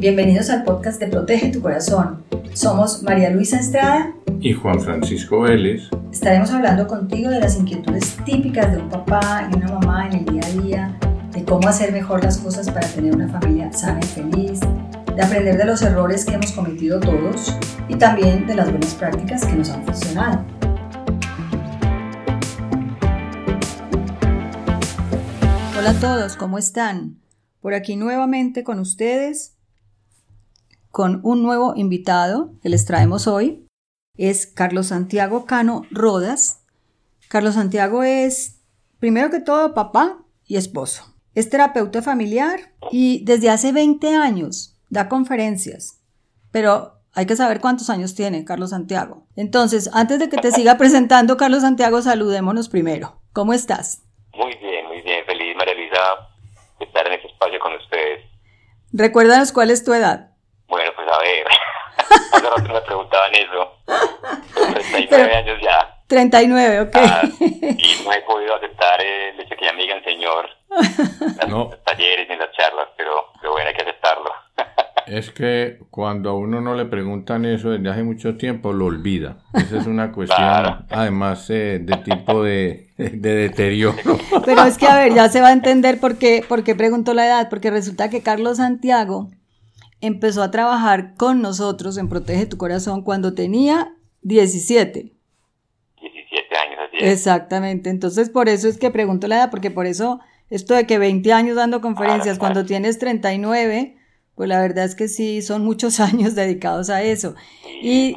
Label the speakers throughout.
Speaker 1: Bienvenidos al podcast de Protege tu Corazón. Somos María Luisa Estrada
Speaker 2: y Juan Francisco Vélez.
Speaker 1: Estaremos hablando contigo de las inquietudes típicas de un papá y una mamá en el día a día, de cómo hacer mejor las cosas para tener una familia sana y feliz, de aprender de los errores que hemos cometido todos y también de las buenas prácticas que nos han funcionado. Hola a todos, ¿cómo están? Por aquí nuevamente con ustedes, con un nuevo invitado que les traemos hoy. Es Carlos Santiago Cano Rodas. Carlos Santiago es, primero que todo, papá y esposo. Es terapeuta familiar y desde hace 20 años da conferencias. Pero hay que saber cuántos años tiene Carlos Santiago. Entonces, antes de que te siga presentando, Carlos Santiago, saludémonos primero. ¿Cómo estás?
Speaker 3: Muy bien, muy bien. Feliz, María Luisa, de estar en este espacio con ustedes.
Speaker 1: Recuérdanos cuál es tu edad.
Speaker 3: Bueno, pues a ver. Hace rato me preguntaban eso. 39 años ya.
Speaker 1: 39, ok.
Speaker 3: Ah, y no he podido aceptar el hecho que ya me digan señor. En
Speaker 2: No.
Speaker 3: los talleres en las charlas, pero, pero bueno, hay que aceptarlo.
Speaker 2: Es que cuando a uno no le preguntan eso desde hace mucho tiempo, lo olvida. Esa es una cuestión,
Speaker 3: Claro.
Speaker 2: además, eh, de tipo de, de deterioro.
Speaker 1: Pero es que, a ver, ya se va a entender por qué, por qué pregunto la edad, porque resulta que Carlos Santiago empezó a trabajar con nosotros en Protege tu Corazón cuando tenía 17.
Speaker 3: 17 años, así es.
Speaker 1: Exactamente, entonces por eso es que pregunto la edad, porque por eso esto de que 20 años dando conferencias cuando tienes 39, pues la verdad es que sí, son muchos años dedicados a eso. Y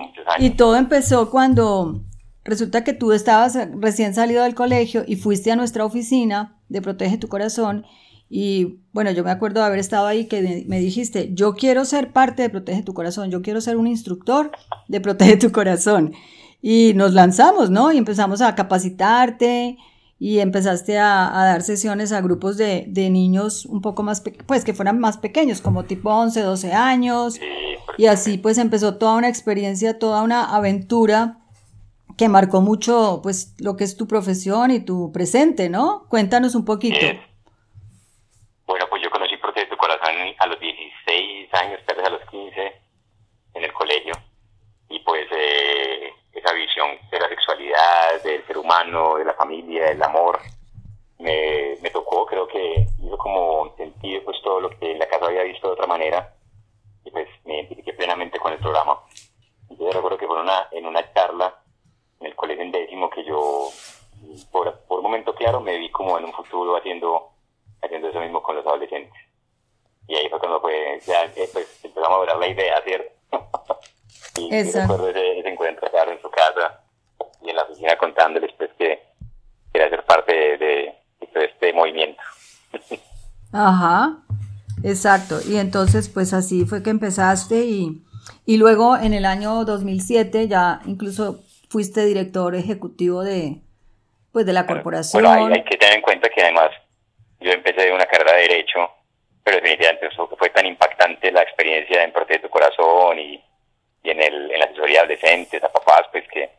Speaker 1: todo empezó cuando resulta que tú estabas recién salido del colegio y fuiste a nuestra oficina de Protege tu Corazón. Y bueno, yo me acuerdo de haber estado ahí que me- dijiste, yo quiero ser parte de Protege tu Corazón, yo quiero ser un instructor de Protege tu Corazón. Y nos lanzamos, ¿no? Y empezamos a capacitarte y empezaste a, dar sesiones a grupos de, de niños un poco más, pues que fueran más pequeños, como tipo 11, 12 años. Y así pues empezó toda una experiencia, toda una aventura que marcó mucho pues lo que es tu profesión y tu presente, ¿no? Cuéntanos un poquito.
Speaker 3: es. Bueno, pues yo conocí Protege tu Corazón a los 16 años, tal vez a los 15, en el colegio. Y pues eh, esa visión de la sexualidad, del ser humano, de la familia, del amor, me, me tocó, creo que hizo como sentido pues todo lo que en la casa había visto de otra manera. Y pues me identifiqué plenamente con el programa. Yo recuerdo que fue una, en una charla en el colegio en décimo que yo, por, por un momento claro, me vi como en un futuro haciendo, haciendo eso mismo con los adolescentes. Y ahí fue cuando ya eh, pues, empezamos a ver la idea, ¿cierto? Y, y recuerdo ese, ese encuentro, claro, en su casa y en la oficina contándoles pues que quería ser parte de, de- de este movimiento.
Speaker 1: Ajá, exacto. Y entonces pues así fue que empezaste y, y luego en el año 2007 ya incluso fuiste director ejecutivo de pues de la corporación.
Speaker 3: Bueno, hay, hay que tener en cuenta que además yo empecé una carrera de Derecho, pero definitivamente eso fue tan impactante la experiencia en Protege tu Corazón y, y en, el, en la asesoría de adolescentes, a papás, pues que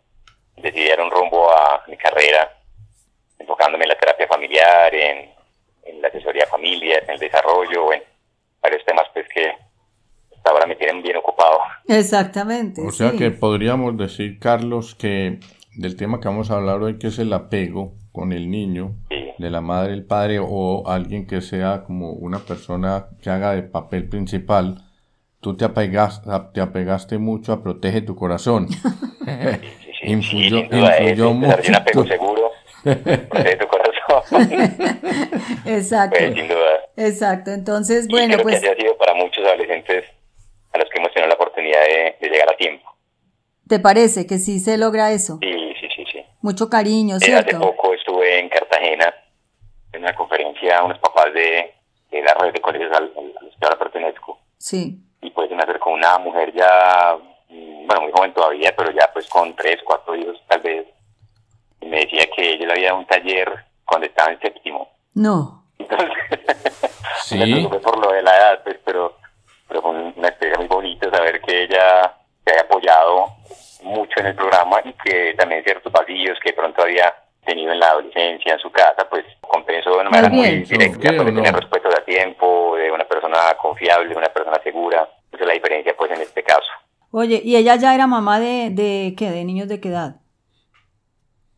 Speaker 3: un rumbo a mi carrera, enfocándome en la terapia familiar, en, en la asesoría a familias, en el desarrollo, en varios temas pues que hasta ahora me tienen bien ocupado.
Speaker 1: Exactamente.
Speaker 2: O sea
Speaker 1: sí.
Speaker 2: que podríamos decir, Carlos, que del tema que vamos a hablar hoy, que es el apego con el niño,
Speaker 3: Sí.
Speaker 2: de la madre, el padre o alguien que sea como una persona que haga de papel principal, tú te apegaste, te apegaste mucho a Protege tu Corazón.
Speaker 3: Sí, sí, sí,
Speaker 2: Influyó- influyó
Speaker 3: un apego
Speaker 2: mucho.
Speaker 3: seguro, Protege tu Corazón.
Speaker 1: Exacto.
Speaker 3: Pues, sin duda.
Speaker 1: Exacto. Entonces,
Speaker 3: Y
Speaker 1: bueno,
Speaker 3: creo
Speaker 1: pues
Speaker 3: que así ha sido para muchos adolescentes a los que hemos tenido la oportunidad de, de llegar a tiempo.
Speaker 1: ¿te parece que sí se logra eso?
Speaker 3: Sí, sí, sí, sí.
Speaker 1: Mucho cariño,
Speaker 3: Eh, hace
Speaker 1: ¿cierto?
Speaker 3: poco estuve en Cartagena en una conferencia a unos papás de, de la red de colegios a los que ahora pertenezco.
Speaker 1: Sí.
Speaker 3: Y pues me acercó una mujer ya, mm, bueno, muy joven todavía, pero ya pues con tres, cuatro hijos tal vez. Y me decía que ella le había dado un taller cuando estaba en séptimo.
Speaker 1: No.
Speaker 3: Entonces,
Speaker 2: Sí.
Speaker 3: me preocupé por lo de la edad, pues, pero, pero fue una experiencia muy bonita saber que ella se había apoyado mucho en el programa y que también ciertos vacíos que pronto había tenido en la adolescencia, en su casa, pues compensó de una manera muy directa,
Speaker 2: ¿Qué o
Speaker 3: porque
Speaker 2: no?
Speaker 3: tenía respuestas a tiempo, de una persona confiable, una persona segura. Esa es la diferencia pues en este caso.
Speaker 1: Oye, ¿y ella ya era mamá de, de qué? ¿De niños de qué edad?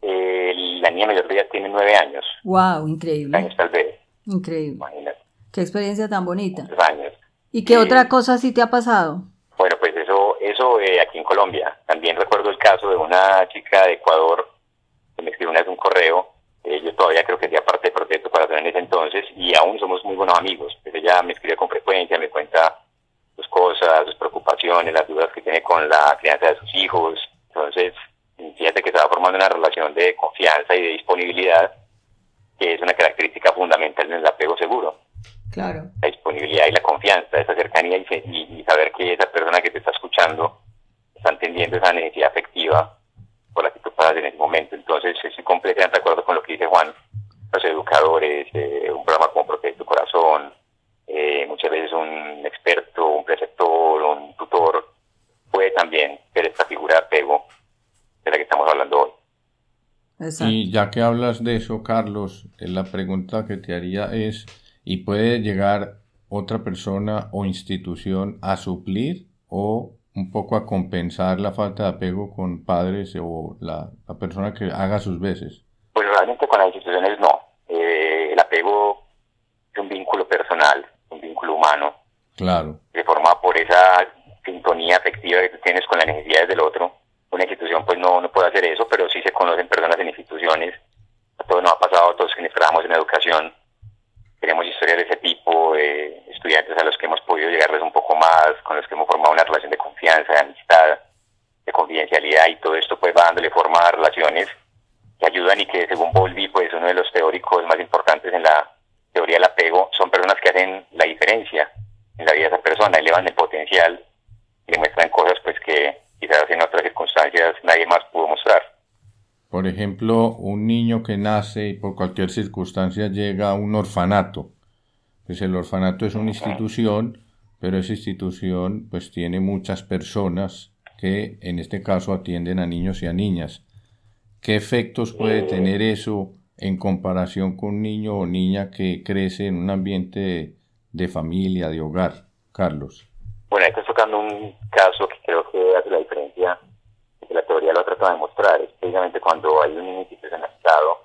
Speaker 3: Eh, la niña mayor de ella tiene nueve años.
Speaker 1: Wow, increíble.
Speaker 3: Años tal vez.
Speaker 1: Increíble.
Speaker 3: Imagínate.
Speaker 1: Qué experiencia tan bonita.
Speaker 3: Muchos años.
Speaker 1: ¿Y qué otra cosa sí te ha pasado?
Speaker 3: Bueno, pues eso, eso eh, aquí en Colombia. También recuerdo el caso de una chica de Ecuador me escribió una vez un correo. Eh, yo todavía creo que hacía parte de Proyecto Corazón en ese entonces y aún somos muy buenos amigos. Pues ella me escribe con frecuencia, me cuenta sus cosas, sus preocupaciones, las dudas que tiene con la crianza de sus hijos. Entonces, fíjate que estaba formando una relación de confianza y de disponibilidad que es una característica fundamental en el apego seguro
Speaker 1: Claro.
Speaker 3: la disponibilidad y la confianza, esa cercanía y, y- y saber que esa persona que te está escuchando está entendiendo esa necesidad afectiva por la que tú pasas en ese momento. Entonces, estoy completamente de acuerdo con lo que dice Juan. Los educadores, eh, un programa como Protege tu Corazón, eh, muchas veces un experto, un preceptor, un tutor, puede también ser esta figura de apego de la que estamos hablando hoy.
Speaker 1: Exacto.
Speaker 2: Y ya que hablas de eso, Carlos, eh, la pregunta que te haría es, ¿y puede llegar otra persona o institución a suplir o un poco a compensar la falta de apego con padres o la, la persona que haga sus veces?
Speaker 3: Pues realmente con las instituciones no. Eh, el apego es un vínculo personal, un vínculo humano,
Speaker 2: Claro,
Speaker 3: que forma por esa sintonía afectiva que tú tienes con las necesidades del otro. Una institución pues no, no puede hacer eso, pero sí se conocen personas en instituciones. A todos nos ha pasado, a todos quienes trabajamos en educación, tenemos historias de ese tipo, eh, estudiantes a los que hemos podido llegarles un poco más, con los que hemos formado una relación de confianza, de amistad, de confidencialidad y todo esto pues va dándole forma a relaciones que ayudan y que según Bowlby, pues uno de los teóricos más importantes en la teoría del apego, son personas que hacen la diferencia en la vida de esa persona, elevan el potencial y le muestran cosas pues que quizás en otras circunstancias nadie más pudo mostrar.
Speaker 2: Por ejemplo, un niño que nace y por cualquier circunstancia llega a un orfanato. Pues el orfanato es una institución, pero esa institución pues tiene muchas personas que en este caso atienden a niños y a niñas. ¿Qué efectos puede tener eso en comparación con un niño o niña que crece en un ambiente de, de familia, de hogar? Carlos.
Speaker 3: Bueno, ahí estás tocando un caso que creo que hace la diferencia que la teoría lo ha tratado de mostrar, es precisamente cuando hay un niño institucionalizado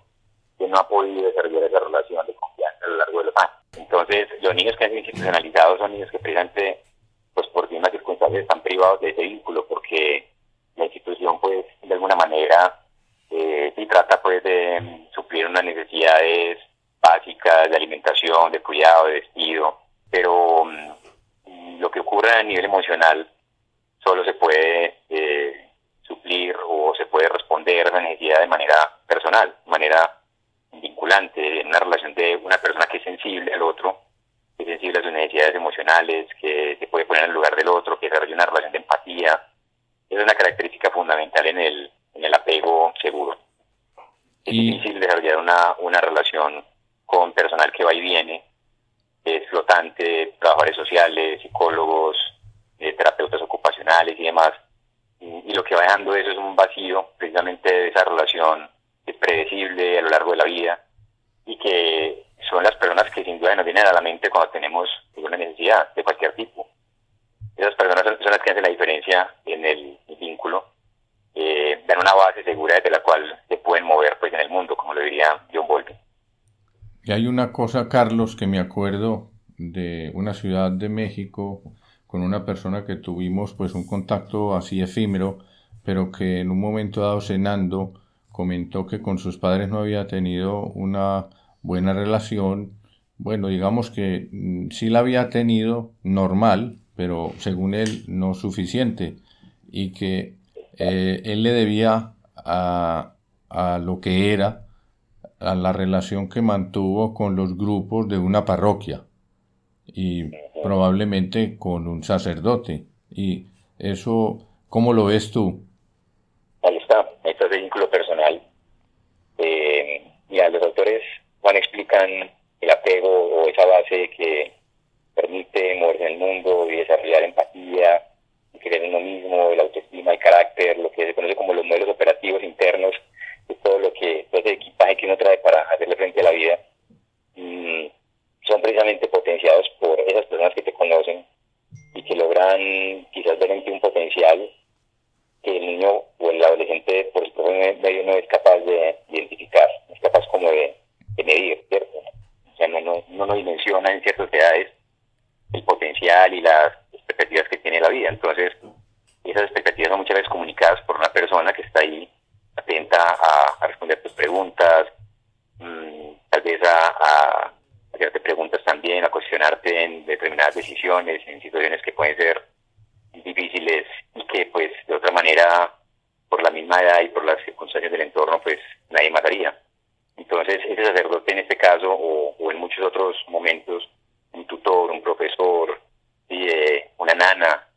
Speaker 3: que no ha podido desarrollar esa relación de confianza a lo largo de los años. Entonces, los niños que han sido institucionalizados son niños que precisamente, pues por distintas circunstancias, están privados de ese vínculo, porque la institución, pues, de alguna manera, eh, sí trata, pues, de mm, suplir unas necesidades básicas de alimentación, de cuidado, de vestido, pero mm, lo que ocurre a nivel emocional solo se puede eh, suplir o se puede responder a esa necesidad de manera personal, de manera vinculante, una relación de una persona que es sensible al otro, que es sensible a sus necesidades emocionales, que se puede poner en el lugar del otro, que desarrolla una relación de empatía. Esa es una característica fundamental en el, en el apego seguro. Es
Speaker 2: Y-
Speaker 3: difícil desarrollar una, una relación con personal que va y viene, es flotante, trabajadores sociales, psicólogos, eh, terapeutas ocupacionales y demás. Y, y lo que va dejando eso es un vacío precisamente de esa relación que es predecible a lo largo de la vida y que son las personas que sin duda nos vienen a la mente cuando tenemos una necesidad de cualquier tipo. Esas personas son, las que hacen la diferencia en el, el vínculo, eh, dan una base segura desde la cual se pueden mover pues en el mundo, como lo diría John Bowlby.
Speaker 2: Y hay una cosa, Carlos, que me acuerdo de una ciudad de México con una persona que tuvimos pues un contacto así efímero, pero que en un momento dado cenando comentó que con sus padres no había tenido una buena relación. Bueno, digamos que mm, sí la había tenido normal, pero según él no suficiente, y que eh, él le debía a, a lo que era a la relación que mantuvo con los grupos de una parroquia y probablemente con un sacerdote. Y eso, ¿cómo lo ves tú
Speaker 3: ahí está ese vínculo personal. Eh, mira, los autores Juan explican el apego o esa base que permite moverse en el mundo y desarrollar empatía, y creer en uno mismo, el autoestima, el carácter, lo que se conoce como los modelos operativos internos, es todo lo que, todo ese equipaje que uno trae para hacerle frente a la vida, mm, son precisamente potenciados por esas personas logran quizás ver en ti un potencial que el niño o el adolescente por su medio no es capaz de identificar, no es capaz como de, medir, ¿cierto? O sea, no, dimensiona en ciertas edades el potencial y las expectativas que tiene la vida. Entonces, esas expectativas son muchas veces comunicadas por una persona que está ahí atenta a, responder tus preguntas, mmm, tal vez a, a, hacerte preguntas también, a cuestionarte en determinadas decisiones, en situaciones que pueden ser difíciles y que pues de otra manera, por la misma edad y por las circunstancias del entorno, pues nadie mataría. Entonces, ese sacerdote en este caso, o, en muchos otros momentos, un tutor, un profesor, y, eh, una nana,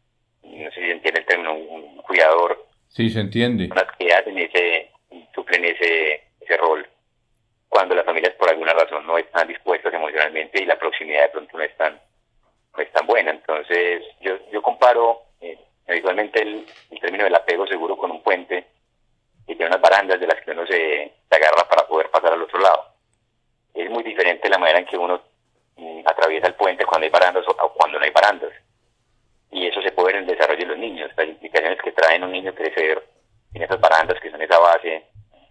Speaker 3: no sé si se entiende el término, un, cuidador.
Speaker 2: Sí, se entiende.
Speaker 3: que hacen ese, suplen ese, ese rol cuando las familias por alguna razón no están dispuestas emocionalmente y la proximidad de pronto no es tan, no es tan buena. Entonces, yo, yo comparo eh, habitualmente el, el, término del apego seguro con un puente que tiene unas barandas de las que uno se, agarra para poder pasar al otro lado. Es muy diferente la manera en que uno mm, atraviesa el puente cuando hay barandas o, cuando no hay barandas. Y eso se puede ver en el desarrollo de los niños, las implicaciones que traen un niño crecer en esas barandas que son esa base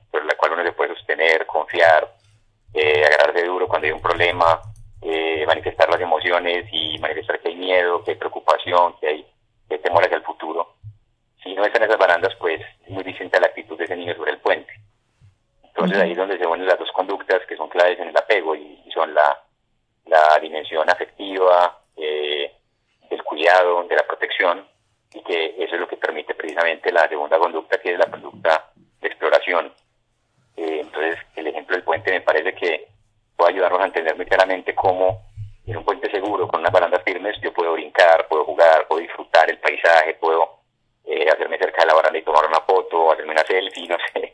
Speaker 3: por la cual uno se puede sostener, confiar, eh, agarrarse duro cuando hay un problema, eh, manifestar las emociones y manifestar que hay miedo, que hay preocupación, que hay, que temor hacia el futuro. Si no están esas barandas, pues es muy distinta la niño sobre el puente. Entonces ahí es donde se unen las dos conductas que son claves en el apego y, son la, la dimensión afectiva, eh, del cuidado, de la protección, y que eso es lo que permite precisamente la segunda conducta, que es la conducta de exploración. Eh, entonces el ejemplo del puente me parece que puede ayudarnos a entender muy claramente cómo en un puente seguro, con unas barandas firmes, yo puedo brincar, puedo jugar, puedo disfrutar el paisaje, puedo eh, hacerme cerca de la baranda y tomar una foto, hacerme una selfie, no sé.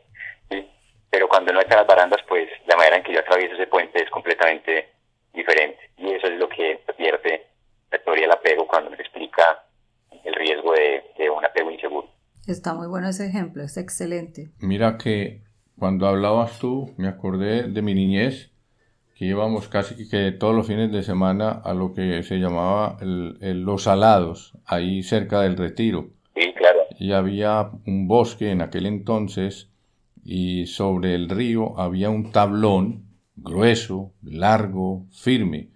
Speaker 3: Las barandas, pues la manera en que yo atravieso ese puente es completamente diferente. Y eso es lo que advierte la teoría del apego cuando nos explica el riesgo de, de un apego inseguro.
Speaker 1: Está muy bueno ese ejemplo, es excelente.
Speaker 2: Mira que cuando hablabas tú, me acordé de mi niñez, que íbamos casi que todos los fines de semana a lo que se llamaba Los Salados, ahí cerca del retiro.
Speaker 3: Sí, claro.
Speaker 2: Y había un bosque en aquel entonces y sobre el río había un tablón grueso, largo, firme.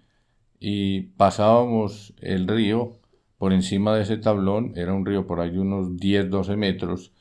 Speaker 2: Y pasábamos el río por encima de ese tablón, era un río por ahí unos 10, 12 metros,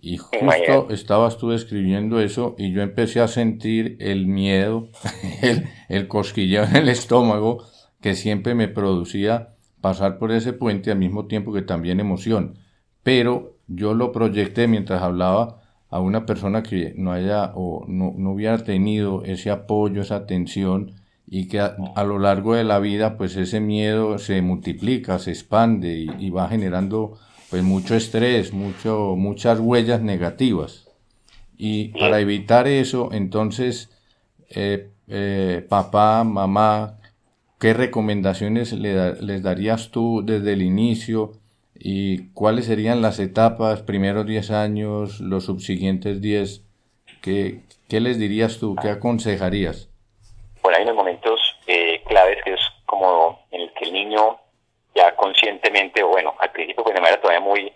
Speaker 2: y justo estabas tú describiendo eso y yo empecé a sentir el miedo, el, el cosquilleo en el estómago que siempre me producía pasar por ese puente al mismo tiempo que también emoción. Pero yo lo proyecté mientras hablaba a una persona que no haya o no, no hubiera tenido ese apoyo, esa atención y que a, lo largo de la vida pues ese miedo se multiplica, se expande y, y va generando pues mucho estrés, mucho, muchas huellas negativas. Y para evitar eso, entonces, eh, eh, papá, mamá, ¿qué recomendaciones le les darías tú desde el inicio? ¿Y cuáles serían las etapas, primeros 10 años, los subsiguientes 10? ¿Qué, ¿Qué les dirías tú? ¿Qué aconsejarías?
Speaker 3: Bueno, hay unos momentos eh, claves que es como en el que el niño ya conscientemente, bueno, al principio pues de manera todavía muy,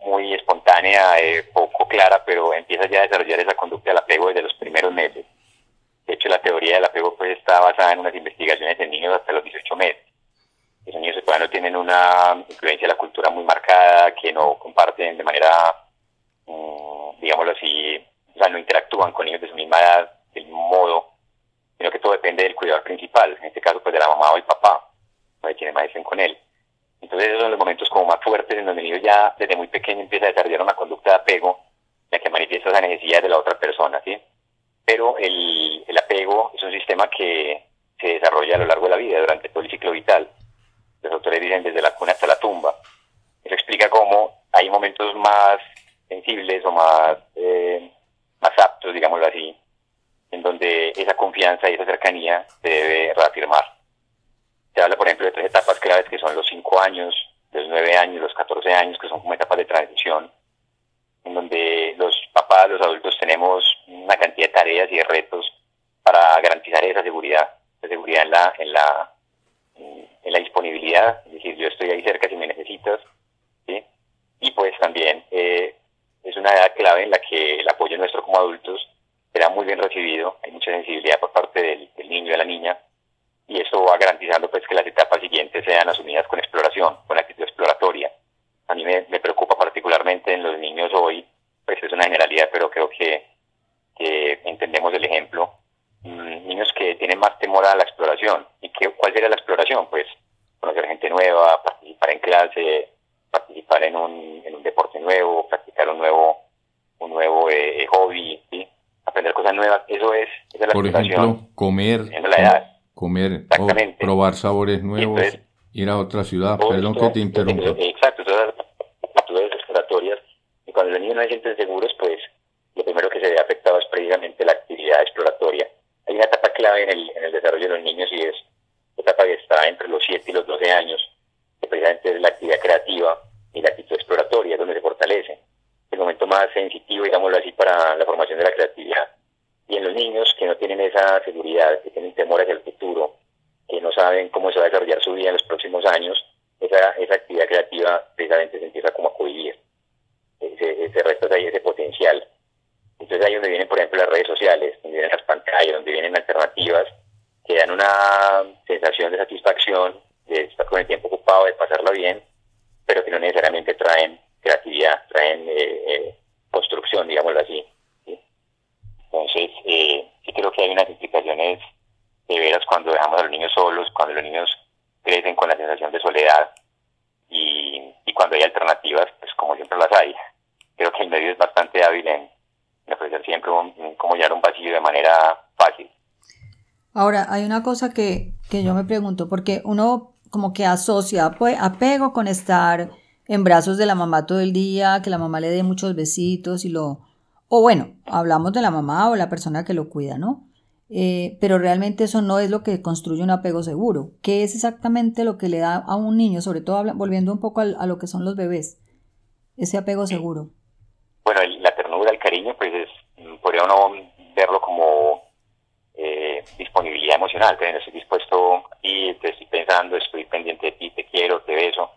Speaker 3: muy espontánea, eh, poco clara, pero empieza ya a desarrollar esa conducta del apego desde los primeros meses. De hecho, la teoría del apego pues está basada en unas investigaciones en niños hasta los 18 meses. Esos niños todavía no tienen una influencia de la cultura muy marcada, que no comparten de manera, mm, digámoslo así, o sea, no interactúan con niños de su misma edad del modo, sino que todo depende del cuidador principal, en este caso pues de la mamá o el papá de quienes maestren con él. Entonces esos son los momentos como más fuertes en donde el niño ya desde muy pequeño empieza a desarrollar una conducta de apego ya que manifiesta esa necesidad de la otra persona, ¿sí? Pero el, el apego es un sistema que se desarrolla a lo largo de la vida, durante todo el ciclo vital. Los autores dicen desde la cuna hasta la tumba. Eso explica cómo hay momentos más sensibles o más, eh, más aptos, digámoslo así, en donde esa confianza y esa cercanía se debe reafirmar. Se habla, por ejemplo, de tres etapas claves que son los 5 años, los 9 años, los 14 años, que son como etapas de transición, en donde los papás, los adultos tenemos una cantidad de tareas y de retos para garantizar esa seguridad, la seguridad en la, en la, en la disponibilidad, es decir, yo estoy ahí cerca si me necesitas ¿sí? Y pues también eh, es una edad clave en la que el apoyo nuestro como adultos será muy bien recibido, hay mucha sensibilidad por parte del, niño y de la niña, y eso va garantizando pues que las etapas siguientes sean asumidas con exploración, con actitud exploratoria. A mí me, preocupa particularmente en los niños hoy, pues es una generalidad, pero creo que, que entendemos el ejemplo, mm, niños que tienen más temor a la exploración. ¿Y qué, cuál sería la exploración? Pues conocer gente nueva, participar en clase, participar en un, en un deporte nuevo, practicar un nuevo, un nuevo eh, hobby, ¿sí? aprender cosas nuevas, eso es, esa es la
Speaker 2: Por ejemplo, comer, la edad. comer, o probar sabores nuevos, ir a otra ciudad, perdón que te interrumpa.
Speaker 3: Exacto, todas las actitudes exploratorias, y cuando los niños no se sienten seguros, pues lo primero que se ve afectado es precisamente la actividad exploratoria. Hay una etapa clave en el, en el desarrollo de los niños y es la etapa que está entre los 7 y los 12 años, que precisamente es la actividad creativa y la actitud exploratoria, donde se fortalece el momento más sensitivo, digámoslo así, para la formación de la creatividad. Y en los niños que no tienen esa seguridad, que tienen temor hacia el futuro, que no saben cómo se va a desarrollar su vida en los próximos años, esa, esa actividad creativa precisamente se empieza como a cohibir. Se, se resta ahí ese potencial. Entonces ahí donde vienen, por ejemplo, las redes sociales, donde vienen las pantallas, donde vienen alternativas que dan una sensación de satisfacción, de estar con el tiempo ocupado, de pasarlo bien, pero que no necesariamente traen creatividad, traen eh, eh, construcción, digámoslo así. Entonces, eh, sí creo que hay unas implicaciones de veras cuando dejamos a los niños solos, cuando los niños crecen con la sensación de soledad y, cuando hay alternativas, pues como siempre las hay. Creo que el medio es bastante hábil en, ofrecer siempre un, como llenar un vacío de manera fácil.
Speaker 1: Ahora, hay una cosa que, que yo me pregunto, porque uno como que asocia apego con estar en brazos de la mamá todo el día, que la mamá le dé muchos besitos y lo... O bueno, hablamos de la mamá o la persona que lo cuida, ¿no? Eh, pero realmente eso no es lo que construye un apego seguro. ¿Qué es exactamente lo que le da a un niño, sobre todo volviendo un poco a, lo que son los bebés, ese apego seguro?
Speaker 3: Bueno, la ternura, el cariño, pues es, podría uno verlo como disponibilidad emocional, que estoy dispuesto ti, te estoy pensando, estoy pendiente de ti, te quiero, te beso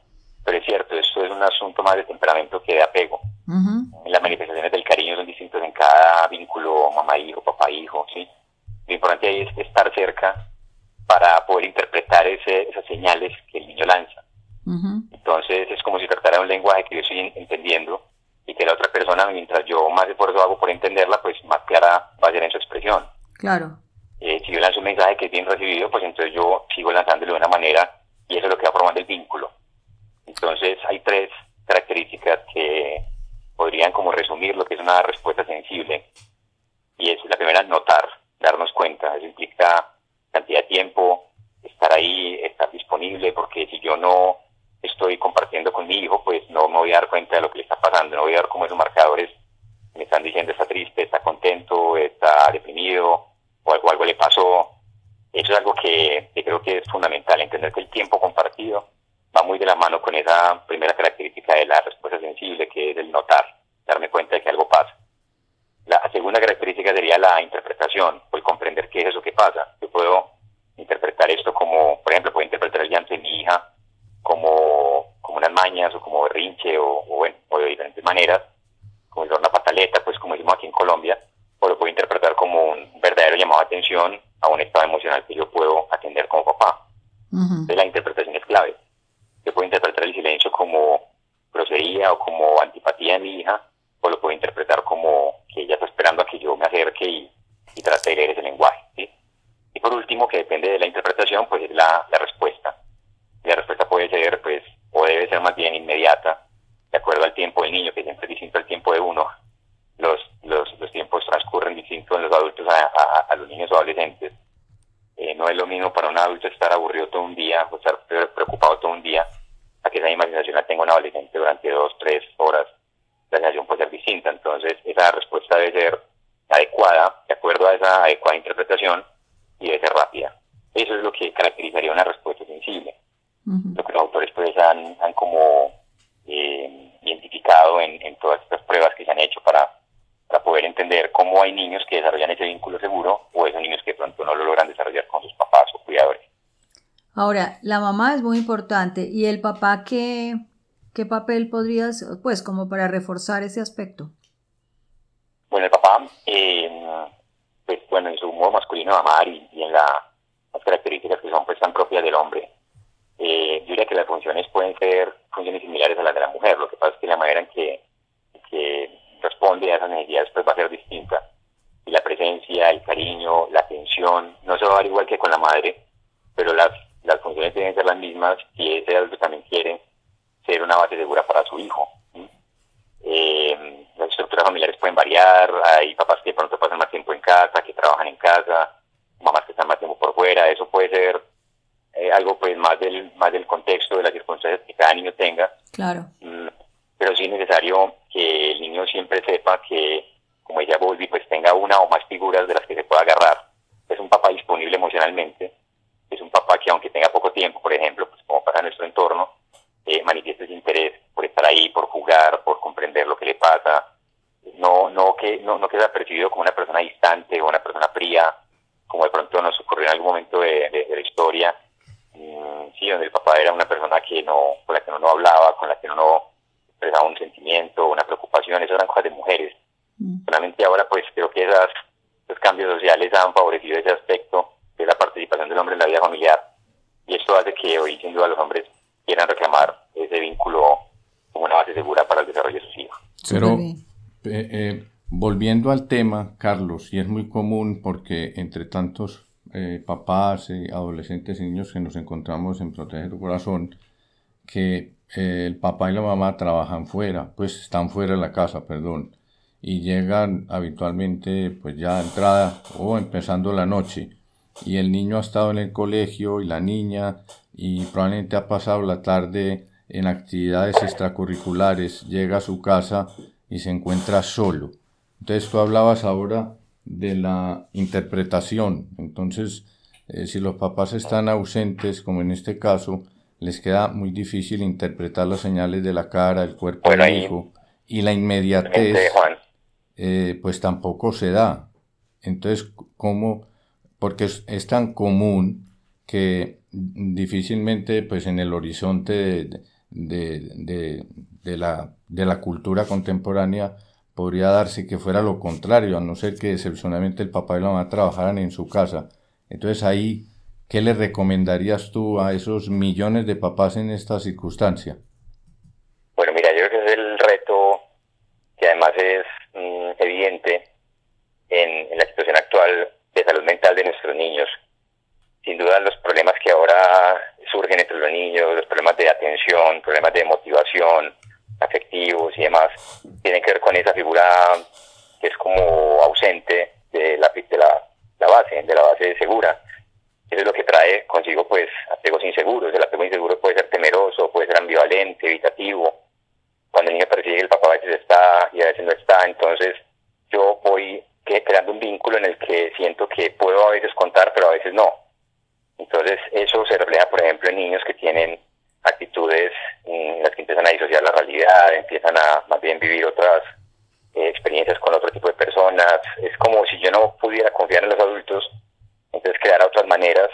Speaker 3: pero es cierto, esto es un asunto más de temperamento que de apego. Las manifestaciones del cariño son distintas en cada vínculo mamá-hijo, papá-hijo, ¿sí? Lo importante ahí es estar cerca para poder interpretar ese, esas señales que el niño lanza. Entonces es como si tratara un lenguaje que yo estoy entendiendo y que la otra persona, mientras yo más esfuerzo hago por entenderla, pues más clara va a ser en su expresión.
Speaker 1: Claro.
Speaker 3: Eh, si yo lanzo un mensaje que es bien recibido, pues entonces yo sigo lanzándolo de una manera y eso es lo que va formando el vínculo. Entonces hay tres características que podrían como resumir lo que es una respuesta sensible. Y es la primera, notar, darnos cuenta. Eso implica cantidad de tiempo, estar ahí, estar disponible, porque si yo no estoy compartiendo con mi hijo, pues no me voy a dar cuenta de lo que le está pasando, no voy a dar como esos marcadores me están diciendo está triste, está contento, está deprimido, o algo, algo le pasó. Algo que creo que es fundamental, entender que el tiempo compartido va muy de la mano con esa primera característica de la respuesta sensible, que es el notar, darme cuenta de que algo pasa. La segunda característica sería la interpretación, pues comprender qué es eso que pasa. Yo puedo interpretar esto como, por ejemplo, puedo interpretar el llanto de mi hija como, como unas mañas o como berrinche o, bueno, o de diferentes maneras, como si una pataleta, pues como decimos aquí en Colombia, o lo puedo interpretar como un verdadero llamado de atención a un estado emocional que yo puedo atender como papá. Entonces la interpretación es clave yo puedo interpretar el silencio como grosería o como antipatía de mi hija, o lo puedo interpretar como que ella está esperando a que yo me acerque y, trate de leer ese lenguaje. Y por último, que depende de la interpretación, pues es la, respuesta. la respuesta puede ser, pues, o debe ser más bien inmediata, de acuerdo al tiempo del niño, que siempre es distinto al tiempo de uno. Los, los, tiempos transcurren distintos en los adultos a los niños o adolescentes. Eh, no es lo mismo para un adulto estar aburrido todo un día o estar preocupado todo un día a que esa misma sensación la tenga un adolescente durante dos, tres horas. La sensación puede ser distinta. Entonces, esa respuesta debe ser adecuada, de acuerdo a esa adecuada interpretación, y debe ser rápida. Eso es lo que caracterizaría una respuesta sensible. Lo que los autores pues han, han como eh, identificado en, en todas estas pruebas que se han hecho para para poder entender cómo hay niños que desarrollan ese vínculo seguro o esos niños que pronto no lo logran desarrollar con sus papás o cuidadores.
Speaker 1: Ahora, la mamá es muy importante y el papá qué, ¿Qué papel podrías, pues, como para reforzar ese aspecto?
Speaker 3: Bueno, el papá, eh, pues, bueno, en su modo masculino de amar y, en las características que son pues tan propias del hombre, eh, yo diría que las funciones pueden ser funciones similares a las de la mujer. Lo que pasa es que la manera en que, que responde a esas necesidades pues va a ser distinta. Y la presencia, el cariño, la atención, no se va a dar igual que con la madre, pero las, las funciones deben ser las mismas si ese adulto también quiere ser una base segura para su hijo. Eh, las estructuras familiares pueden variar, hay papás que pronto pasan más tiempo en casa, que trabajan en casa, mamás que están más tiempo por fuera, eso puede ser eh, algo pues más del, más del contexto de las circunstancias que cada niño tenga.
Speaker 1: Claro.
Speaker 3: Mm, pero sí es necesario que el niño siempre sepa que, como ella Volvi, pues tenga una o más figuras de las que se pueda agarrar. Es un papá disponible emocionalmente, es un papá que aunque tenga poco tiempo, por ejemplo, pues como pasa en nuestro entorno, eh, manifiesta ese interés por estar ahí, por jugar, por comprender lo que le pasa, no, no que no, no queda percibido como una persona distante o una persona fría, como de pronto nos ocurrió en algún momento de, la historia, mm, sí, donde el papá era una persona que no, con la que uno no hablaba, con la que uno no expresaba un sentimiento, una preocupación, eso eran cosas de mujeres. Mm. Solamente ahora pues creo que esas, esos cambios sociales han favorecido ese aspecto de la participación del hombre en la vida familiar y esto hace que hoy sin duda los hombres quieran reclamar ese vínculo como una base segura para el desarrollo de sus hijos.
Speaker 2: Pero, eh, eh, volviendo al tema, Carlos, y es muy común porque entre tantos eh, papás, adolescentes y niños que nos encontramos en Protege tu Corazón, que el papá y la mamá trabajan fuera, pues están fuera de la casa, perdón, y llegan habitualmente pues ya a entrada o empezando la noche y el niño ha estado en el colegio y la niña y probablemente ha pasado la tarde en actividades extracurriculares, llega a su casa y se encuentra solo. Entonces tú hablabas ahora de la interpretación. Entonces, eh, si los papás están ausentes, como en este caso, les queda muy difícil interpretar las señales de la cara, el cuerpo del hijo y la inmediatez, eh, pues tampoco se da. Entonces, ¿cómo? Porque es tan común que difícilmente pues en el horizonte de, de, la, de la cultura contemporánea podría darse que fuera lo contrario, a no ser que excepcionalmente el papá y la mamá trabajaran en su casa. Entonces ahí, ¿qué le recomendarías tú a esos millones de papás en esta circunstancia?
Speaker 3: Bueno, mira, yo creo que es el reto que además es mm, evidente en, en la de salud mental de nuestros niños sin duda los problemas que ahora surgen entre los niños, los problemas de atención, problemas de motivación, afectivos y demás, tienen que ver con esa figura que es como ausente de la, de la, base, de la base segura. Eso es lo que trae consigo pues apegos inseguros. El apego inseguro puede ser temeroso, puede ser ambivalente, evitativo. Cuando el niño percibe que el papá a veces está y a veces no está, entonces yo voy creando un vínculo en el que siento que puedo a veces contar, pero a veces no entonces, eso se refleja, por ejemplo, en niños que tienen actitudes en las que empiezan a disociar la realidad, empiezan a más bien vivir otras eh, experiencias con otro tipo de personas. Es como si yo no pudiera confiar en los adultos, entonces crear otras maneras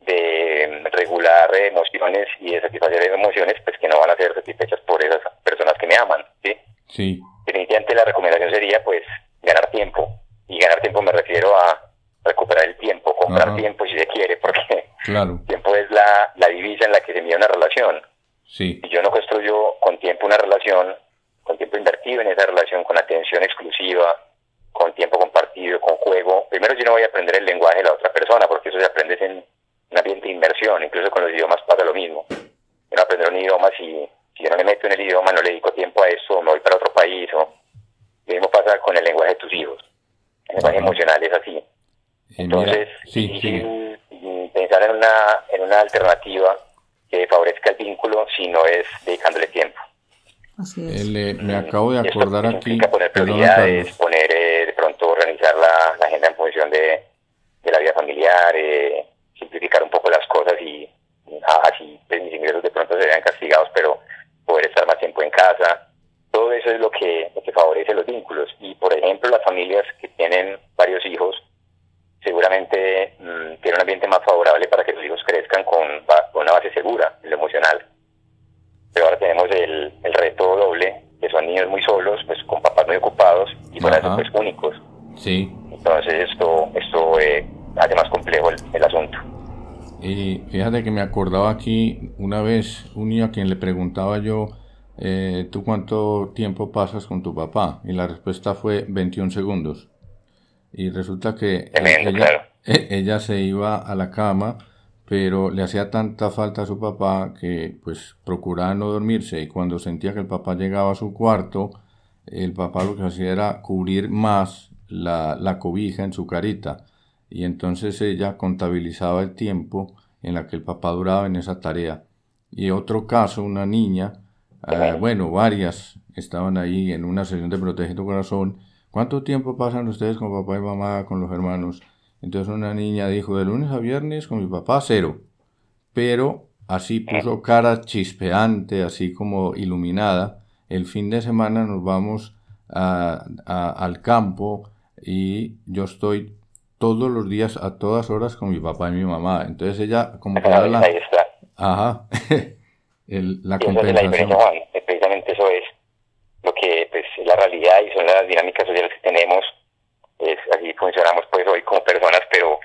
Speaker 3: de regular emociones y de satisfacer emociones pues que no van a ser satisfechas por esas personas que me aman, ¿sí?
Speaker 2: Sí.
Speaker 3: Definitivamente la recomendación sería pues ganar tiempo y ganar tiempo me refiero a recuperar el tiempo, comprar tiempo si se quiere, porque
Speaker 2: claro.
Speaker 3: tiempo es la, la divisa en la que se mide una relación.
Speaker 2: Sí.
Speaker 3: Si yo no construyo con tiempo una relación, con tiempo invertido en esa relación, con atención exclusiva, con tiempo compartido, con juego, primero yo no voy a aprender el lenguaje de la otra persona, porque eso se aprende en un ambiente de inversión, incluso con los idiomas pasa lo mismo. Yo no aprender un idioma si, si yo no me meto en el idioma, no le dedico tiempo a eso, me voy para otro país, o lo mismo pasa con el lenguaje de tus hijos. El lenguaje emocional es así. Entonces, pensar en una, en una alternativa que favorezca el vínculo si no es dedicándole tiempo.
Speaker 1: Así es.
Speaker 2: me acabo de acordar aquí.
Speaker 3: poner prioridades, poner eh, de pronto organizar la, agenda en función de, de la vida familiar, eh, simplificar un poco las cosas y así pues, mis ingresos de pronto se vean castigados, pero poder estar más tiempo en casa eso es lo que, lo que favorece los vínculos. Y por ejemplo, las familias que tienen varios hijos seguramente mmm, tienen un ambiente más favorable para que los hijos crezcan con, con una base segura en lo emocional. Pero ahora tenemos el, el, reto doble, que son niños muy solos, pues con papás muy ocupados y para eso pues únicos.
Speaker 2: Sí.
Speaker 3: Entonces esto, esto eh, hace más complejo el, el asunto.
Speaker 2: Y fíjate que me acordaba aquí una vez un niño a quien le preguntaba yo, eh, ¿tú cuánto tiempo pasas con tu papá? Y la respuesta fue 21 segundos. Y resulta que ella, ella se iba a la cama pero le hacía tanta falta a su papá que pues procuraba no dormirse y cuando sentía que el papá llegaba a su cuarto, el papá lo que hacía era cubrir más la, la cobija en su carita y entonces ella contabilizaba el tiempo en la que el papá duraba en esa tarea. Y otro caso, una niña, eh, bueno, varias estaban ahí en una sesión de Protege tu Corazón. ¿Cuánto tiempo pasan ustedes con papá y mamá, con los hermanos? Entonces una niña dijo, de lunes a viernes con mi papá cero. Pero así puso cara chispeante, así como iluminada. El fin de semana nos vamos al campo y yo estoy todos los días a todas horas con mi papá y mi mamá. Entonces ella como que
Speaker 3: la... Ahí está.
Speaker 2: Ajá. el, la
Speaker 3: compensación. Precisamente eso es lo que pues, es la realidad y son las dinámicas sociales que tenemos es, así funcionamos pues hoy como personas, pero,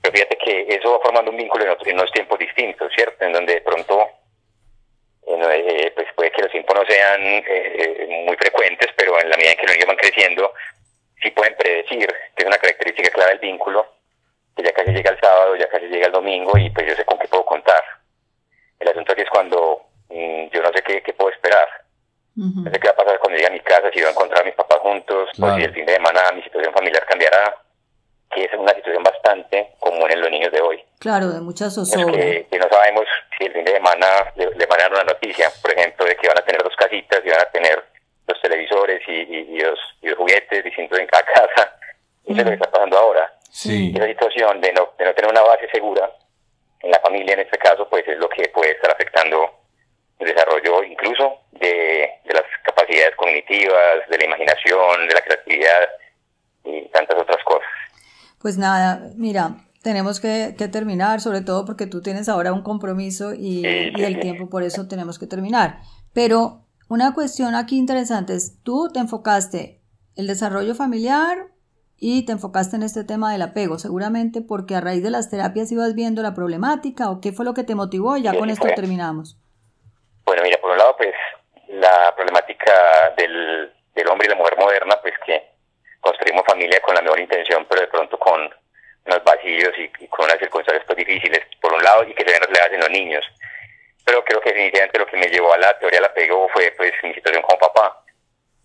Speaker 3: pero fíjate que eso va formando un vínculo en, otros, en unos tiempos distintos, ¿cierto? En donde de pronto eh, pues puede que los tiempos no sean eh, muy frecuentes, pero en la medida en que los niños van creciendo, sí pueden predecir, que es una característica clara del vínculo, que ya casi llega el sábado, ya casi llega el domingo y pues yo sé con qué puedo contar. El asunto aquí es cuando mm, yo no sé qué, qué puedo esperar no sé qué va a pasar cuando llegue a mi casa, si voy a encontrar a mis papás juntos, pues si el fin de semana mi situación familiar cambiará, que es una situación bastante común en los niños de hoy.
Speaker 1: Claro, de muchas zozobra.
Speaker 3: Que, que, no sabemos si el fin de semana le, van a dar una noticia, por ejemplo, de que van a tener dos casitas y van a tener los televisores y, y, los, juguetes distintos en cada casa. Eso es lo que está pasando ahora.
Speaker 2: Sí.
Speaker 3: Esa situación de no, de no tener una base segura en la familia, en este caso, pues es lo que puede estar afectando el desarrollo incluso de, las capacidades cognitivas, de la imaginación, de la creatividad y tantas otras cosas.
Speaker 1: Pues nada, mira, tenemos que, terminar, sobre todo porque tú tienes ahora un compromiso y, el tiempo, por eso tenemos que terminar. Pero una cuestión aquí interesante es, tú te enfocaste el desarrollo familiar y te enfocaste en este tema del apego, seguramente porque a raíz de las terapias ibas viendo la problemática o qué fue lo que te motivó y ya con esto terminamos.
Speaker 3: Bueno, mira, por un lado, pues la problemática del, del hombre y la mujer moderna, pues que construimos familia con la mejor intención, pero de pronto con unos vacíos y, con unas circunstancias pues, difíciles, por un lado, y que se ven reflejadas en los niños. Pero creo que definitivamente lo que me llevó a la teoría del apego fue pues mi situación como papá.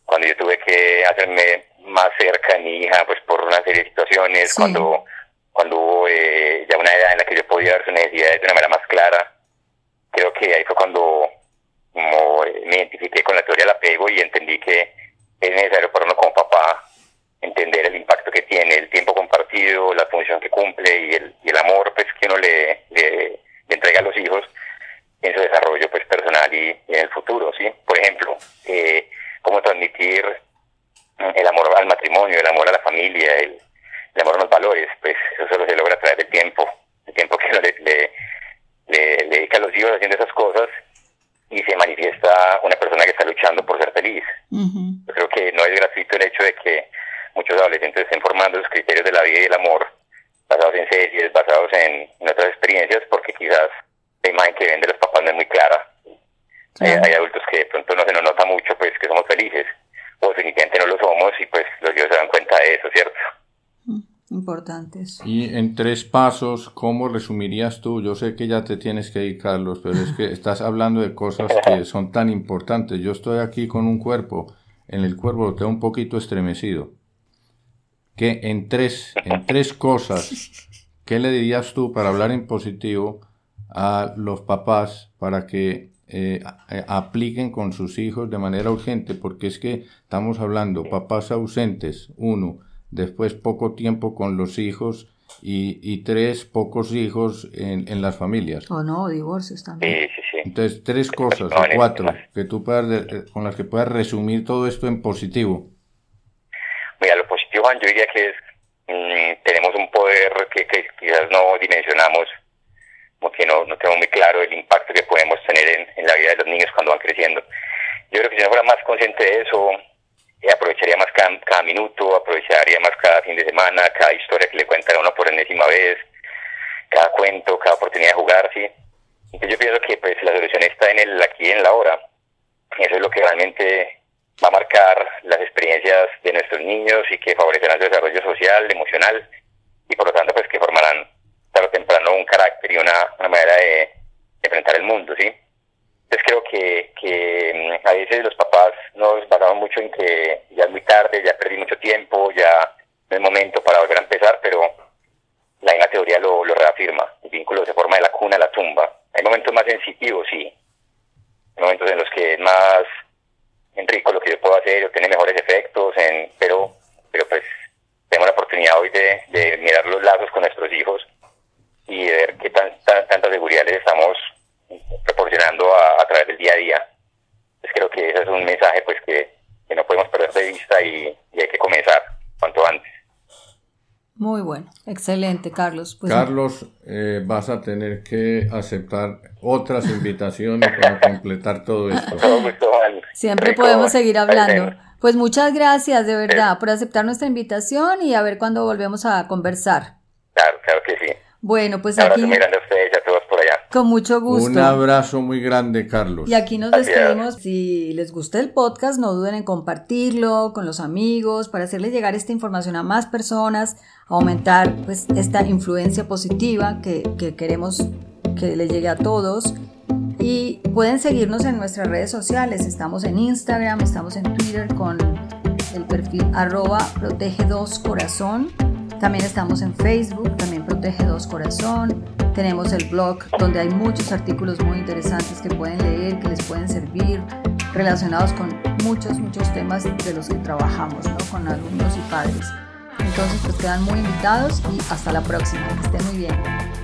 Speaker 3: Cuando yo tuve que hacerme más cerca de mi hija, pues por una serie de situaciones, cuando cuando hubo eh, ya una edad en la que yo podía dar sus necesidades de una manera más clara, creo que ahí fue cuando como me identifiqué con la teoría del apego y entendí que es necesario para uno como papá entender el impacto que tiene, el tiempo compartido, la función que cumple y el, y el amor pues que uno le, le, entrega a los hijos en su desarrollo pues personal y, en el futuro, ¿sí? Por ejemplo, eh, cómo transmitir el amor al matrimonio, el amor a la familia, el, amor a los valores, pues eso solo se logra a través del tiempo, el tiempo que uno le, le, le dedica a los hijos haciendo esas cosas y se manifiesta una persona que está luchando por ser feliz. Yo creo que no es gratuito el hecho de que muchos adolescentes estén formando sus criterios de la vida y el amor basados en series, basados en, otras experiencias, porque quizás la imagen que ven de los papás no es muy clara. hay adultos que de pronto no se nos nota mucho pues que somos felices, o definitivamente no lo somos y pues los se dan cuenta de eso, ¿cierto?
Speaker 1: importantes.
Speaker 2: Y en tres pasos, ¿cómo resumirías tú? Yo sé que ya te tienes que ir, Carlos, pero es que estás hablando de cosas que son tan importantes. Yo estoy aquí con un cuerpo, en el cuerpo lo tengo un poquito estremecido. Que en tres, en tres cosas, ¿qué le dirías tú para hablar en positivo a los papás para que eh, apliquen con sus hijos de manera urgente? Porque es que estamos hablando papás ausentes, uno, después poco tiempo con los hijos y, y tres pocos hijos en, en las familias.
Speaker 1: O no, divorcios también.
Speaker 3: Sí, sí, sí.
Speaker 2: Entonces, tres cosas o cuatro que tú puedas con las que puedas resumir todo esto en positivo.
Speaker 3: Mira, lo positivo, Juan, yo diría que es, mm, tenemos un poder que, que, quizás no dimensionamos, porque no, no tenemos muy claro el impacto que podemos tener en, en la vida de los niños cuando van creciendo. Yo creo que si no fuera más consciente de eso, aprovecharía más cada, minuto, tiempo, aprovechar y además cada fin de semana, cada historia que le cuentan a uno por enésima vez, cada cuento, cada oportunidad de jugar, ¿sí? Entonces yo pienso que pues la solución está en el aquí y en la hora. Eso es lo que realmente va a marcar las experiencias de nuestros niños y que favorecerán su desarrollo social, emocional y por lo tanto pues que formarán tarde o temprano un carácter y una, manera de, enfrentar el mundo, ¿sí? Entonces creo que, que mm, a veces los papás nos basamos mucho en que ya es muy tarde, ya perdí mucho tiempo, ya no es momento para volver a empezar, pero la misma teoría lo, lo reafirma. El vínculo se forma de la cuna a la tumba. Hay momentos más sensitivos, sí. Hay momentos en los que es más enrico lo que yo puedo hacer o tiene mejores efectos, en, pero, pero pues tengo la oportunidad hoy de, de mirar los lazos con nuestros hijos y ver qué tan, tanta seguridad les estamos proporcionando a, través del día a día. Pues creo que ese es un mensaje pues que, que no podemos perder de vista y, y hay que comenzar cuanto antes.
Speaker 1: Muy bueno, excelente, Carlos.
Speaker 2: Pues Carlos, eh, vas a tener que aceptar otras invitaciones para completar todo esto.
Speaker 1: Siempre podemos seguir hablando. Pues muchas gracias, de verdad, por aceptar nuestra invitación y a ver cuándo volvemos a conversar.
Speaker 3: Claro, claro que sí.
Speaker 1: Bueno, pues aquí...
Speaker 3: a ustedes y a todos por allá.
Speaker 1: Con mucho gusto.
Speaker 2: Un abrazo muy grande, Carlos.
Speaker 1: Y aquí nos despedimos. Si les gusta el podcast, no duden en compartirlo con los amigos para hacerle llegar esta información a más personas, aumentar pues esta influencia positiva que, que queremos que le llegue a todos. Y pueden seguirnos en nuestras redes sociales. Estamos en Instagram, estamos en Twitter con el perfil arroba protege 2 corazón también estamos en Facebook, también Protege Dos Corazón. Tenemos el blog donde hay muchos artículos muy interesantes que pueden leer, que les pueden servir, relacionados con muchos, muchos temas de los que trabajamos, ¿no? con alumnos y padres. Entonces, pues quedan muy invitados y hasta la próxima. Que estén muy bien.